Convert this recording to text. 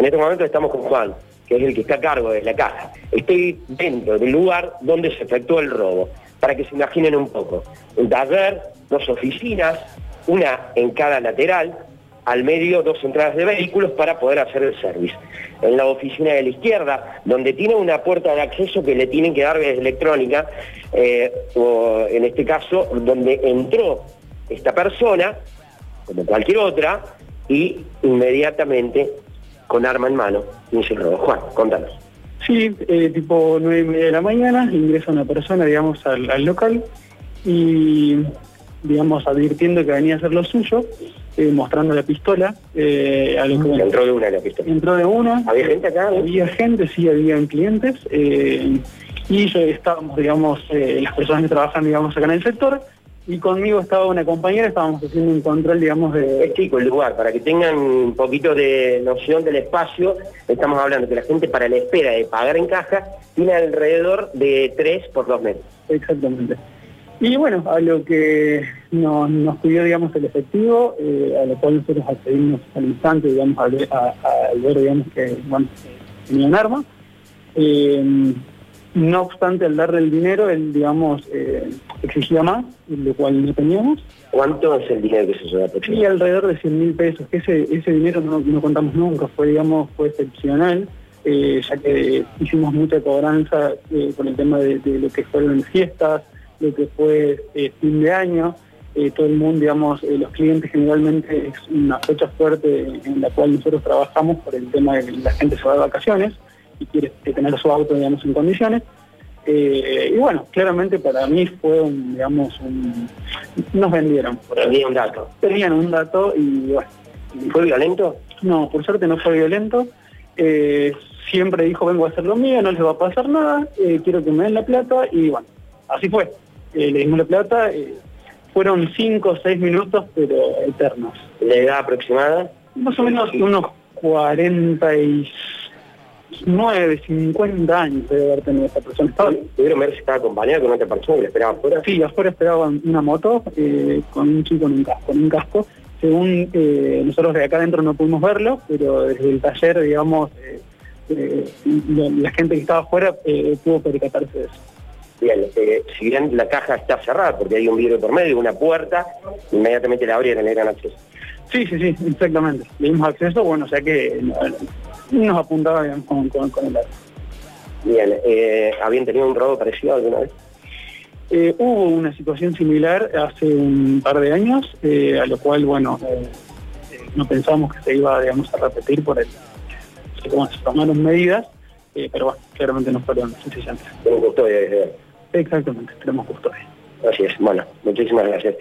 En este momento estamos con Juan, que es el que está a cargo de la caja. Estoy dentro del lugar donde se efectuó el robo, para que se imaginen un poco. Un taller, dos oficinas, una en cada lateral, al medio dos entradas de vehículos para poder hacer el service. En la oficina de la izquierda, donde tiene una puerta de acceso que le tienen que dar desde electrónica, eh, o en este caso, donde entró esta persona, como cualquier otra, y inmediatamente con arma en mano inició el robo. Juan, contanos. Sí, eh, tipo nueve y media de la mañana, ingresa una persona, digamos, al, al local y, digamos, advirtiendo que venía a hacer lo suyo, eh, mostrando la pistola. eh, a lo que, Entró de una la pistola. entró de una. ¿Había gente acá? Había gente, sí, había clientes. eh, y yo estábamos, digamos, las personas que trabajan, digamos, acá en el sector. Y conmigo estaba una compañera, estábamos haciendo un control, digamos, de... Es chico el lugar, para que tengan un poquito de noción del espacio, estamos hablando que la gente para la espera de pagar en caja tiene alrededor de 3 por 2 metros. Exactamente. Y bueno, a lo que nos, nos pidió, digamos, el efectivo, eh, a lo cual nosotros accedimos al instante, digamos, al ver, a- al ver, digamos, que, bueno, tenía un arma. Eh, no obstante, al darle el dinero, él, digamos, eh, exigía más, lo cual no teníamos, ¿Cuánto es el dinero que se lleva y alrededor de 100 mil pesos, que ese, ese dinero no, no contamos nunca, fue, digamos, fue excepcional, eh, ya que hicimos mucha cobranza eh, con el tema de, de lo que fueron fiestas, lo que fue eh, fin de año, eh, todo el mundo, digamos, eh, los clientes generalmente es una fecha fuerte en la cual nosotros trabajamos por el tema de que la gente se va de vacaciones y quiere eh, tener su auto, digamos, en condiciones. Eh, y bueno, claramente para mí fue un, digamos, un... nos vendieron. por ahí. Tenía un dato. Tenían un dato y bueno, ¿Fue violento? no, por suerte no fue violento. Eh, siempre dijo, vengo a hacer lo mío, no les va a pasar nada, eh, quiero que me den la plata y bueno, así fue. Le dimos la plata, fueron cinco o seis minutos, pero eternos. ¿La edad aproximada? Más o menos unos 49, 50 años debe haber tenido esta persona. Estaba, ¿Pudieron ver si estaba acompañado con otra persona que le esperaba afuera? Sí, afuera esperaban una moto eh, con un chico en un casco. En un casco. Según eh, nosotros de acá adentro no pudimos verlo, pero desde el taller, digamos, eh, la, gente que estaba afuera pudo percatarse de eso. Bien, si bien la caja está cerrada porque hay un vidrio por medio, una puerta, inmediatamente la abrieron, le dieron acceso. Sí, sí, sí, exactamente. Le dimos acceso, bueno, o sea que no- nos apuntaba con, con, con el arma. Bien, eh, ¿habían tenido un robo parecido alguna vez? Eh, hubo una situación similar hace un par de años, eh, a lo cual, bueno, no pensamos que se iba, digamos, a repetir por el... Bueno, se tomaron medidas, pero bueno, claramente no fueron suficientes. Tengo custodia desde Exactamente, tenemos custodia. Así es. Bueno, muchísimas gracias.